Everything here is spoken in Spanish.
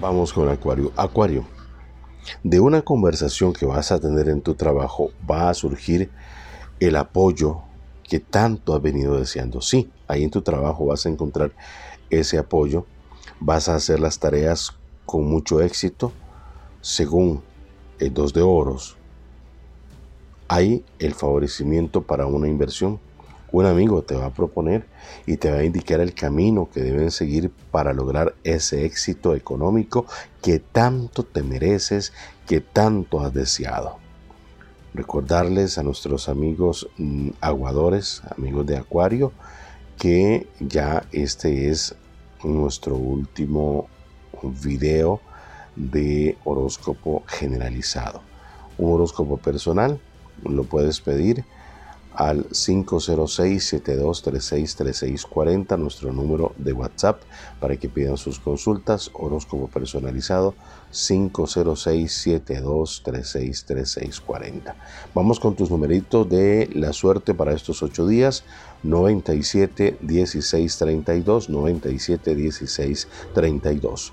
Vamos con Acuario. Acuario, de una conversación que vas a tener en tu trabajo va a surgir el apoyo que tanto has venido deseando. Sí, ahí en tu trabajo vas a encontrar ese apoyo, vas a hacer las tareas con mucho éxito, según el dos de oros. Hay el favorecimiento para una inversión. Un amigo te va a proponer y te va a indicar el camino que deben seguir para lograr ese éxito económico que tanto te mereces, que tanto has deseado. Recordarles a nuestros amigos mm, aguadores, amigos de Acuario, que ya este es nuestro último video de horóscopo generalizado. Un horóscopo personal lo puedes pedir al 506-7236-3640, nuestro número de WhatsApp, para que pidan sus consultas. Horóscopo personalizado 506-7236-3640. Vamos con tus numeritos de la suerte para estos ocho días. 97 16 32 97 16 32